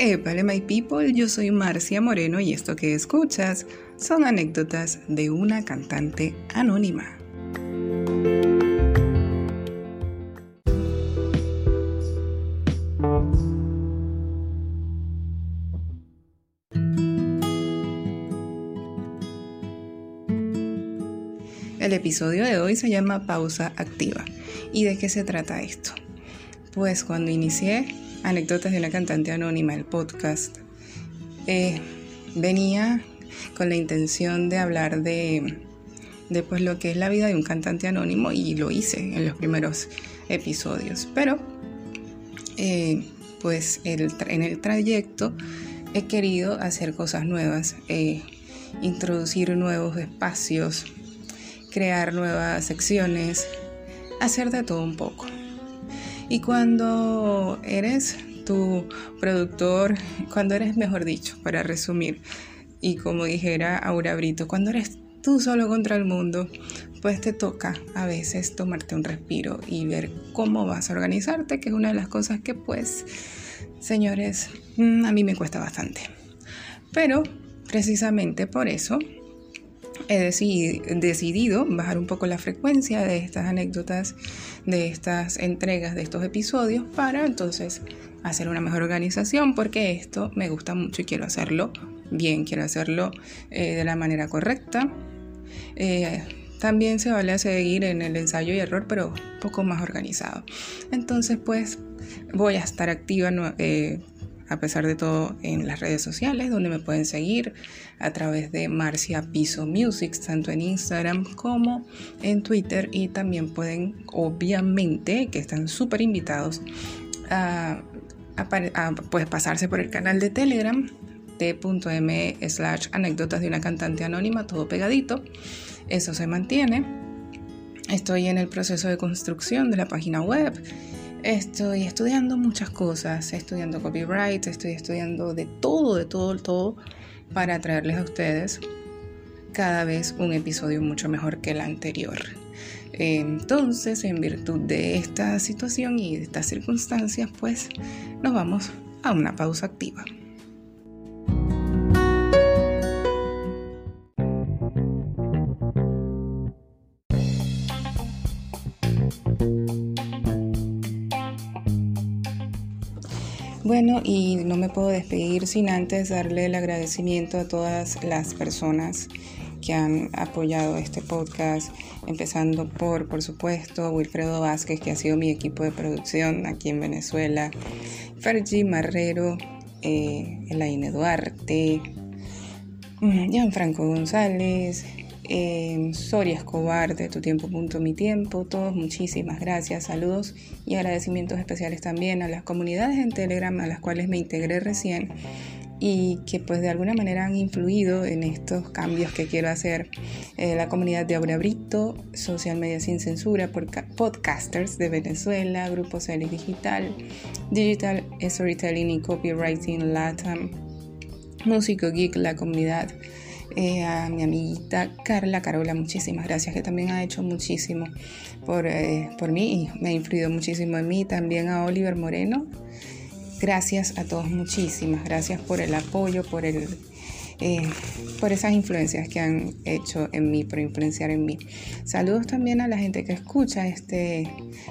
Epale my people, yo soy Marcia Moreno y esto que escuchas son anécdotas de una cantante anónima. El episodio de hoy se llama Pausa Activa. ¿Y de qué se trata esto? Pues cuando inicié Anécdotas de una cantante anónima, el podcast, eh, venía con la intención de hablar de, de pues, lo que es la vida de un cantante anónimo y lo hice en los primeros episodios. Pero eh, pues en el trayecto he querido hacer cosas nuevas, eh, introducir nuevos espacios, crear nuevas secciones, hacer de todo un poco. Y cuando eres tu productor, cuando eres, mejor dicho, para resumir, y como dijera Aura Brito, cuando eres tú solo contra el mundo, pues te toca a veces tomarte un respiro y ver cómo vas a organizarte, que es una de las cosas que pues, señores, mm, a mí me cuesta bastante. Pero precisamente por eso he decidido bajar un poco la frecuencia de estas anécdotas, de estas entregas, de estos episodios, para entonces hacer una mejor organización, porque esto me gusta mucho y quiero hacerlo bien, quiero hacerlo eh, de la manera correcta. Eh, también se vale a seguir en el ensayo y error, pero un poco más organizado. Entonces, pues voy a estar activa eh, a pesar de todo en las redes sociales donde me pueden seguir a través de Marcia Piso Music, tanto en Instagram como en Twitter y también pueden obviamente que están súper invitados a, pues, pasarse por el canal de Telegram t.m slash anécdotas de una cantante anónima, todo pegadito. Eso se mantiene. Estoy en el proceso de construcción de la página web Estoy estudiando muchas cosas, estudiando copyright, estoy estudiando de todo, de todo, de todo, para traerles a ustedes cada vez un episodio mucho mejor que el anterior. Entonces, en virtud de esta situación y de estas circunstancias, pues nos vamos a una pausa activa. Bueno, y no me puedo despedir sin antes darle el agradecimiento a todas las personas que han apoyado este podcast, empezando por, por supuesto, Wilfredo Vázquez, que ha sido mi equipo de producción aquí en Venezuela, Fergie Marrero, eh, Elaine Duarte, mm, Gianfranco González, eh, Soria Escobar de Tu Tiempo Punto Mi Tiempo, todos muchísimas gracias, saludos y agradecimientos especiales también a las comunidades en Telegram a las cuales me integré recién y que pues de alguna manera han influido en estos cambios que quiero hacer. Eh, la comunidad de Aura Brito, Social Media Sin Censura, Podcasters de Venezuela, Grupo Celis Digital, Digital Storytelling y Copywriting Latam, Músico Geek, la comunidad eh, a mi amiguita Carla Carola, muchísimas gracias, que también ha hecho muchísimo por, eh, por mí y me ha influido muchísimo en mí. También a Oliver Moreno. Gracias a todos, muchísimas gracias por el apoyo, por el eh, por esas influencias que han hecho en mí, por influenciar en mí. Saludos también a la gente que escucha este,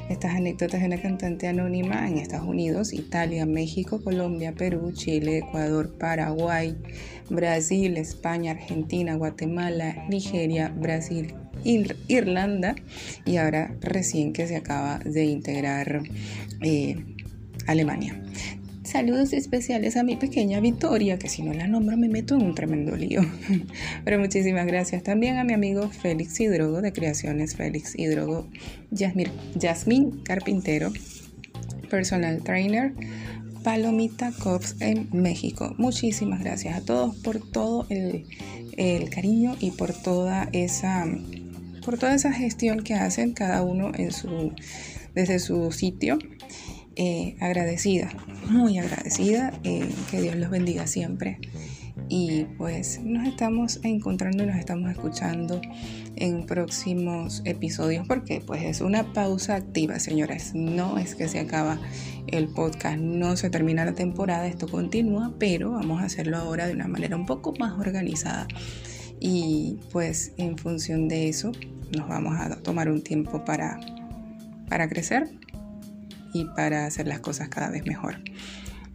estas anécdotas de una cantante anónima en Estados Unidos, Italia, México, Colombia, Perú, Chile, Ecuador, Paraguay, Brasil, España, Argentina, Guatemala, Nigeria, Brasil, Irlanda y ahora recién que se acaba de integrar eh, Alemania. Saludos especiales a mi pequeña Victoria, que si no la nombro me meto en un tremendo lío. Pero muchísimas gracias también a mi amigo Félix Hidrogo de Creaciones Félix Hidrogo, Yasmín Carpintero, personal trainer, Palomita Cops en México. Muchísimas gracias a todos por todo el, cariño y por toda esa por toda esa gestión que hacen cada uno en su desde su sitio eh, agradecida, muy agradecida, eh, que Dios los bendiga siempre y pues nos estamos encontrando y nos estamos escuchando en próximos episodios porque pues es una pausa activa, señores. No es que se acaba el podcast, no se termina la temporada, esto continúa, pero vamos a hacerlo ahora de una manera un poco más organizada. Y pues en función de eso nos vamos a tomar un tiempo para, para crecer y para hacer las cosas cada vez mejor.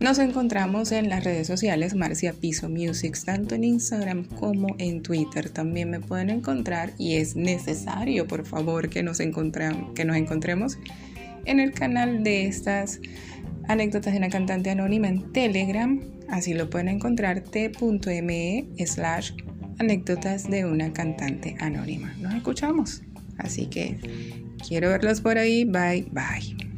Nos encontramos en las redes sociales Marcia Piso Music, tanto en Instagram como en Twitter. También me pueden encontrar y es necesario, por favor, que nos, que nos encontremos en el canal de estas anécdotas de una cantante anónima en Telegram. Así lo pueden encontrar t.me slash anécdotas de una cantante anónima. Nos escuchamos. Así que quiero verlos por ahí. Bye, bye.